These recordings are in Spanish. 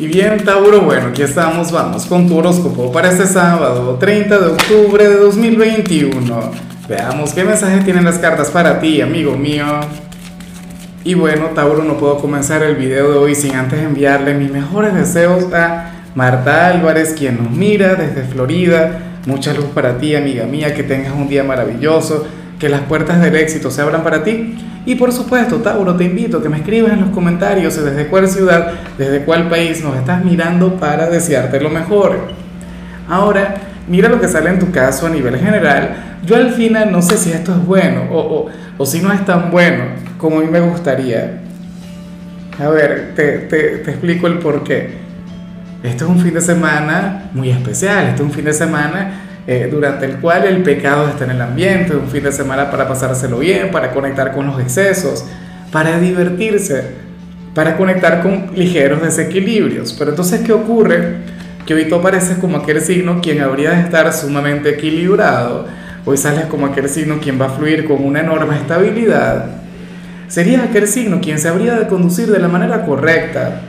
Y bien, Tauro, bueno, aquí estamos, vamos con tu horóscopo para este sábado, 30 de octubre de 2021. Veamos qué mensaje tienen las cartas para ti, amigo mío. Y bueno, Tauro, no puedo comenzar el video de hoy sin antes enviarle mis mejores deseos a Marta Álvarez, quien nos mira desde Florida. Mucha luz para ti, amiga mía, que tengas un día maravilloso, que las puertas del éxito se abran para ti y por supuesto, Tauro, te invito a que me escribas en los comentarios desde cuál ciudad, desde cuál país nos estás mirando para desearte lo mejor. Ahora, mira lo que sale en tu caso a nivel general. Yo al final no sé si esto es bueno o, o, si no es tan bueno como a mí me gustaría. A ver, te, te, te explico el por qué. Esto es un fin de semana muy especial, esto es un fin de semana eh, durante el cual el pecado está en el ambiente, un fin de semana para pasárselo bien, para conectar con los excesos, para divertirse, para conectar con ligeros desequilibrios. Pero entonces, ¿qué ocurre? Que hoy tú apareces como aquel signo quien habría de estar sumamente equilibrado. Hoy sales como aquel signo quien va a fluir con una enorme estabilidad. Serías aquel signo quien se habría de conducir de la manera correcta.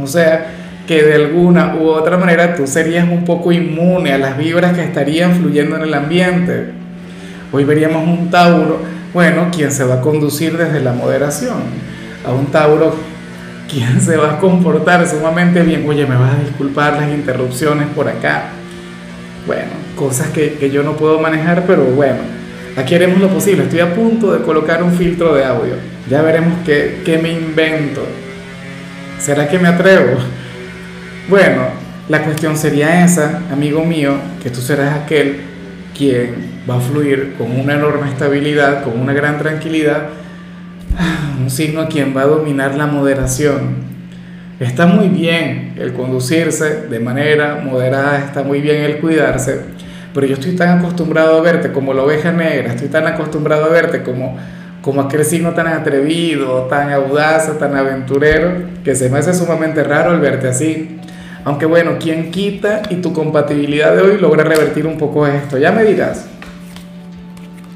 O sea, que de alguna u otra manera tú serías un poco inmune a las vibras que estarían fluyendo en el ambiente. Hoy veríamos un Tauro, bueno, quien se va a conducir desde la moderación, a un Tauro quien se va a comportar sumamente bien. Oye, me vas a disculpar las interrupciones por acá. Bueno, cosas que, que yo no puedo manejar, pero bueno, aquí haremos lo posible. Estoy a punto de colocar un filtro de audio. Ya veremos qué, qué me invento. ¿Será que me atrevo? Bueno, la cuestión sería esa, amigo mío, que tú serás aquel quien va a fluir con una enorme estabilidad, con una gran tranquilidad, un signo a quien va a dominar la moderación. Está muy bien el conducirse de manera moderada, está muy bien el cuidarse, pero yo estoy tan acostumbrado a verte como la oveja negra, estoy tan acostumbrado a verte como, como aquel signo tan atrevido, tan audaz, tan aventurero, que se me hace sumamente raro el verte así. Aunque bueno, ¿quién quita y tu compatibilidad de hoy logra revertir un poco esto? Ya me dirás.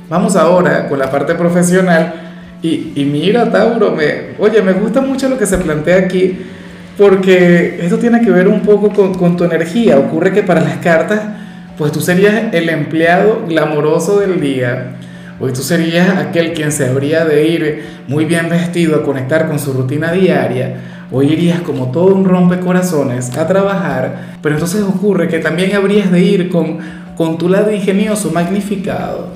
Vamos ahora con la parte profesional. Y, y mira, Tauro, me, oye, me gusta mucho lo que se plantea aquí, porque esto tiene que ver un poco con, con tu energía. Ocurre que para las cartas, pues tú serías el empleado glamoroso del día. Hoy tú serías aquel quien se habría de ir muy bien vestido a conectar con su rutina diaria Hoy irías como todo un rompecorazones a trabajar, pero entonces ocurre que también habrías de ir con, con tu lado ingenioso magnificado.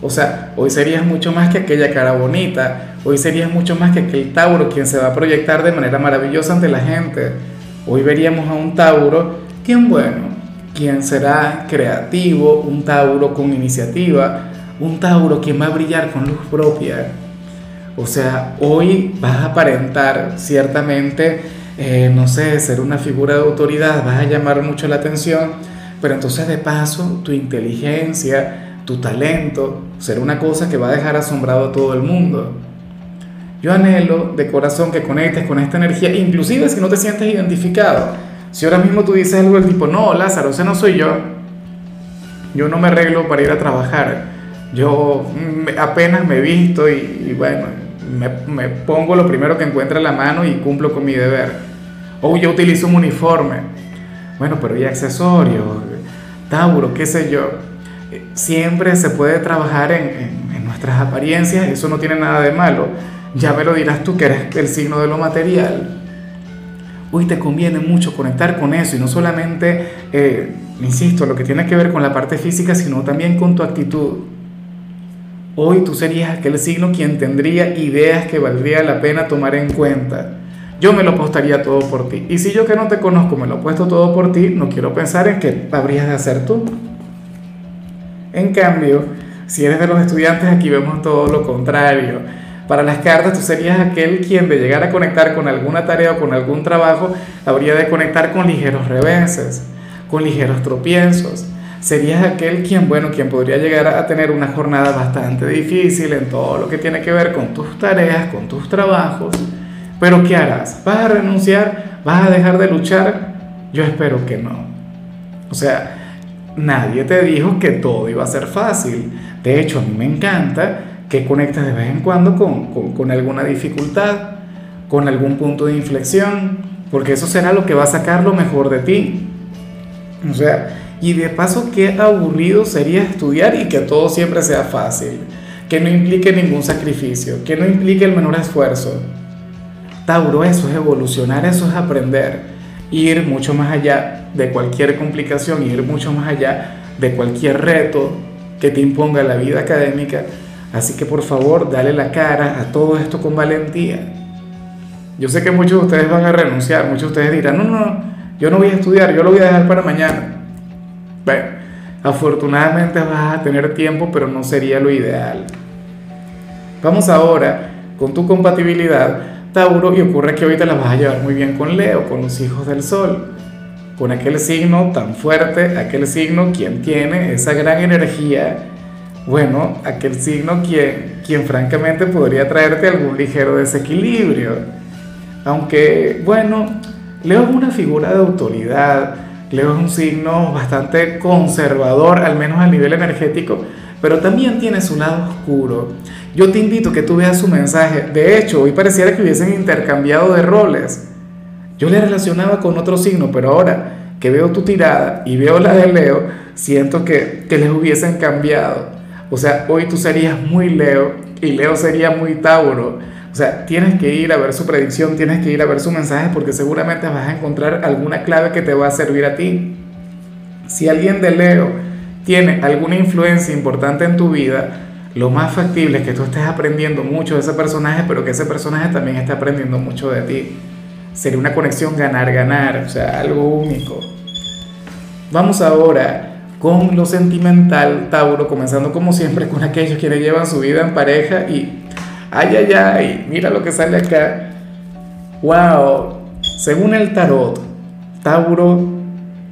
O sea, hoy serías mucho más que aquella cara bonita, hoy serías mucho más que aquel Tauro quien se va a proyectar de manera maravillosa ante la gente. Hoy veríamos a un Tauro quien, bueno, quien será creativo, un Tauro con iniciativa, un Tauro quien va a brillar con luz propia o sea, hoy vas a aparentar ciertamente, eh, no sé, ser una figura de autoridad, vas a llamar mucho la atención, pero entonces de paso tu inteligencia, tu talento, será una cosa que va a dejar asombrado a todo el mundo. Yo anhelo de corazón que conectes con esta energía, inclusive si no te sientes identificado. Si ahora mismo tú dices algo del tipo, no, Lázaro, ese no soy yo, yo no me arreglo para ir a trabajar, yo apenas me visto y bueno, me, pongo lo primero que encuentre la mano y cumplo con mi deber. O yo utilizo un uniforme. Bueno, pero hay accesorios, Tauro, qué sé yo. Siempre se puede trabajar en, en nuestras apariencias, eso no tiene nada de malo. Ya me lo dirás tú que eres el signo de lo material. Hoy te conviene mucho conectar con eso y no solamente, eh, insisto, lo que tiene que ver con la parte física, sino también con tu actitud Hoy tú serías aquel signo quien tendría ideas que valdría la pena tomar en cuenta. Yo me lo apostaría todo por ti. Y si yo que no te conozco me lo he puesto todo por ti, no quiero pensar en qué habrías de hacer tú. En cambio, si eres de los estudiantes, aquí vemos todo lo contrario. Para las cartas, tú serías aquel quien de llegar a conectar con alguna tarea o con algún trabajo, habría de conectar con ligeros reveses, con ligeros tropiezos serías aquel quien, bueno, quien podría llegar a tener una jornada bastante difícil en todo lo que tiene que ver con tus tareas, con tus trabajos. Pero ¿qué harás? ¿Vas a renunciar? ¿Vas a dejar de luchar? Yo espero que no. O sea, nadie te dijo que todo iba a ser fácil. De hecho, a mí me encanta que conectes de vez en cuando con, con, alguna dificultad, con algún punto de inflexión, porque eso será lo que va a sacar lo mejor de ti. O sea, y de paso, qué aburrido sería estudiar y que todo siempre sea fácil, que no implique ningún sacrificio, que no implique el menor esfuerzo. Tauro, eso es evolucionar, eso es aprender, ir mucho más allá de cualquier complicación, ir mucho más allá de cualquier reto que te imponga la vida académica. Así que por favor, dale la cara a todo esto con valentía. Yo sé que muchos de ustedes van a renunciar, muchos de ustedes dirán, no, no, yo no voy a estudiar, yo lo voy a dejar para mañana. Bueno, afortunadamente vas a tener tiempo, pero no sería lo ideal. Vamos ahora con tu compatibilidad, Tauro, y ocurre que ahorita la vas a llevar muy bien con Leo, con los hijos del Sol, con aquel signo tan fuerte, aquel signo quien tiene esa gran energía, bueno, aquel signo quien, quien francamente podría traerte algún ligero desequilibrio. Aunque, bueno, Leo es una figura de autoridad, Leo es un signo bastante conservador, al menos a nivel energético, pero también tiene su lado oscuro. Yo te invito que tú veas su mensaje. De hecho, hoy pareciera que hubiesen intercambiado de roles. Yo le relacionaba con otro signo, pero ahora que veo tu tirada y veo la de Leo, siento que, que les hubiesen cambiado. O sea, hoy tú serías muy Leo y Leo sería muy Tauro. O sea, tienes que ir a ver su predicción, tienes que ir a ver su mensaje porque seguramente vas a encontrar alguna clave que te va a servir a ti. Si alguien de Leo tiene alguna influencia importante en tu vida, lo más factible es que tú estés aprendiendo mucho de ese personaje, pero que ese personaje también esté aprendiendo mucho de ti. Sería una conexión ganar-ganar, o sea, algo único. Vamos ahora con lo sentimental, Tauro, comenzando como siempre con aquellos quienes llevan su vida en pareja y Ay, ay, ay, mira lo que sale acá. Wow, según el tarot, Tauro,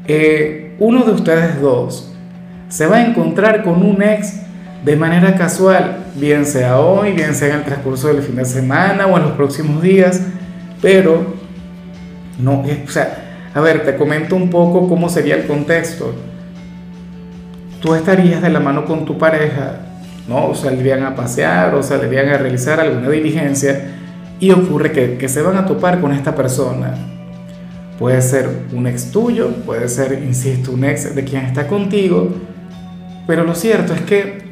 eh, uno de ustedes dos se va a encontrar con un ex de manera casual, bien sea hoy, bien sea en el transcurso del fin de semana o en los próximos días, pero no, eh, o sea, a ver, te comento un poco cómo sería el contexto. Tú estarías de la mano con tu pareja ¿no? saldrían a pasear o saldrían a realizar alguna diligencia y ocurre que, que se van a topar con esta persona. Puede ser un ex tuyo, puede ser, insisto, un ex de quien está contigo, pero lo cierto es que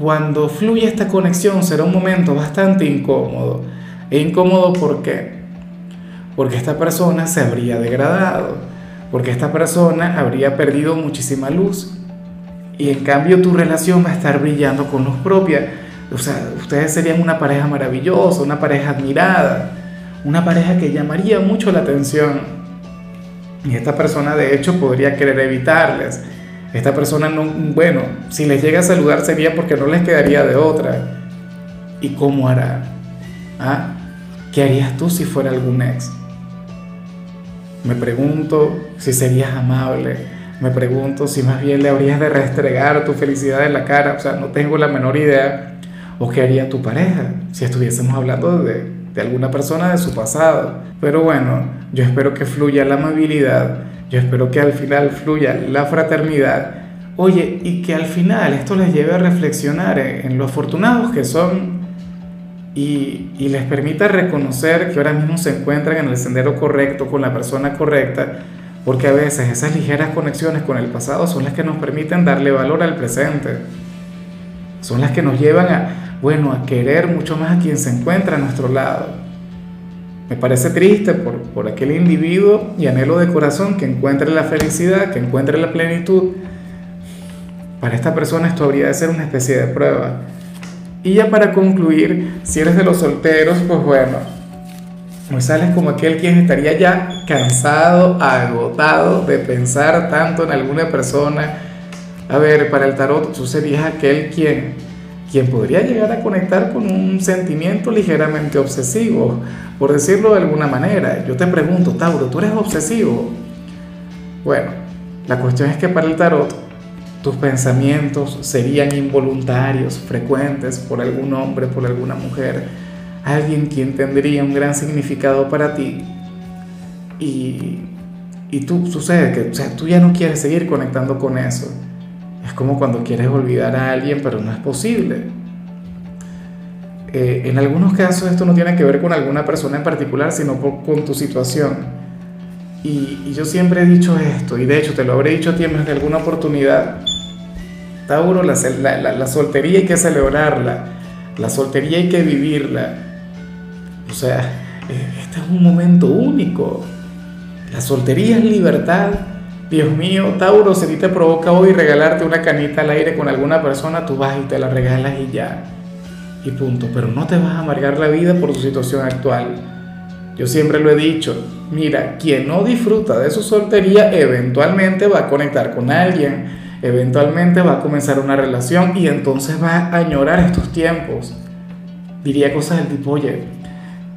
cuando fluye esta conexión será un momento bastante incómodo. E incómodo ¿por qué? Porque esta persona se habría degradado, porque esta persona habría perdido muchísima luz, y en cambio tu relación va a estar brillando con luz propia. O sea, ustedes serían una pareja maravillosa, una pareja admirada, una pareja que llamaría mucho la atención. Y esta persona de hecho podría querer evitarles. Esta persona no, bueno, si les llega a saludar sería porque no les quedaría de otra. ¿Y cómo hará? ¿Ah? ¿Qué harías tú si fuera algún ex? Me pregunto si serías amable me pregunto si más bien le habrías de restregar tu felicidad en la cara, o sea, no tengo la menor idea. ¿O qué haría tu pareja si estuviésemos hablando de, de alguna persona de su pasado? Pero bueno, yo espero que fluya la amabilidad, yo espero que al final fluya la fraternidad. Oye, y que al final esto les lleve a reflexionar en, lo afortunados que son y, y, les permita reconocer que ahora mismo se encuentran en el sendero correcto, con la persona correcta, porque a veces esas ligeras conexiones con el pasado son las que nos permiten darle valor al presente. Son las que nos llevan a, bueno, a querer mucho más a quien se encuentra a nuestro lado. Me parece triste por, por aquel individuo y anhelo de corazón que encuentre la felicidad, que encuentre la plenitud. Para esta persona esto habría de ser una especie de prueba. Y ya para concluir, si eres de los solteros, pues bueno, Hoy sales como aquel quien estaría ya cansado, agotado de pensar tanto en alguna persona. A ver, para el tarot tú serías aquel quien, quien podría llegar a conectar con un sentimiento ligeramente obsesivo, por decirlo de alguna manera. Yo te pregunto, Tauro, ¿tú eres obsesivo? Bueno, la cuestión es que para el tarot tus pensamientos serían involuntarios, frecuentes por algún hombre, por alguna mujer alguien quien tendría un gran significado para ti y, y tú sucede que o sea, tú ya no quieres seguir conectando con eso. Es como cuando quieres olvidar a alguien, pero no es posible. Eh, en algunos casos esto no tiene que ver con alguna persona en particular, sino con tu situación. Y, yo siempre he dicho esto, y de hecho te lo habré dicho a ti en alguna oportunidad. Tauro, la, la, soltería hay que celebrarla, la soltería hay que vivirla. O sea, eh, este es un momento único. La soltería es libertad. Dios mío, Tauro, si te provoca hoy regalarte una canita al aire con alguna persona, tú vas y te la regalas y ya. Y punto. Pero no te vas a amargar la vida por tu situación actual. Yo siempre lo he dicho, mira, quien no disfruta de su soltería eventualmente va a conectar con alguien, eventualmente va a comenzar una relación y entonces va a añorar estos tiempos. Diría cosas del tipo, oye,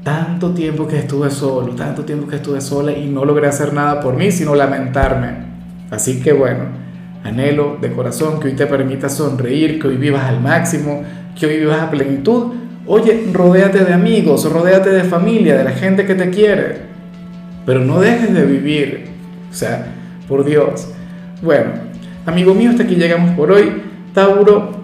tanto tiempo que estuve solo, tanto tiempo que estuve sola y no logré hacer nada por mí, sino lamentarme. Así que bueno, anhelo de corazón que hoy te permita sonreír, que hoy vivas al máximo, que hoy vivas a plenitud. Oye, rodéate de amigos, rodéate de familia, de la gente que te quiere, pero no dejes de vivir. O sea, por Dios. Bueno, amigo mío, hasta aquí llegamos por hoy. Tauro,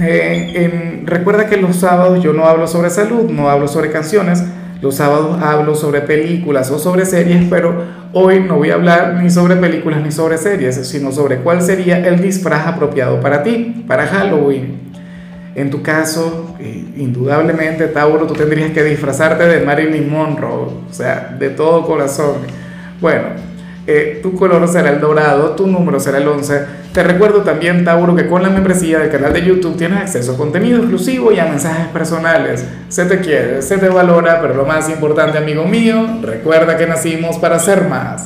eh, recuerda que los sábados yo no hablo sobre salud, no hablo sobre canciones, los sábados hablo sobre películas o sobre series, pero hoy no voy a hablar ni sobre películas ni sobre series, sino sobre cuál sería el disfraz apropiado para ti, para Halloween. En tu caso, eh, indudablemente, Tauro, tú tendrías que disfrazarte de Marilyn Monroe, o sea, de todo corazón. Bueno, eh, tu color será el dorado, tu número será el 11. Te recuerdo también, Tauro, que con la membresía del canal de YouTube tienes acceso a contenido exclusivo y a mensajes personales. Se te quiere, se te valora, pero lo más importante, amigo mío, recuerda que nacimos para ser más.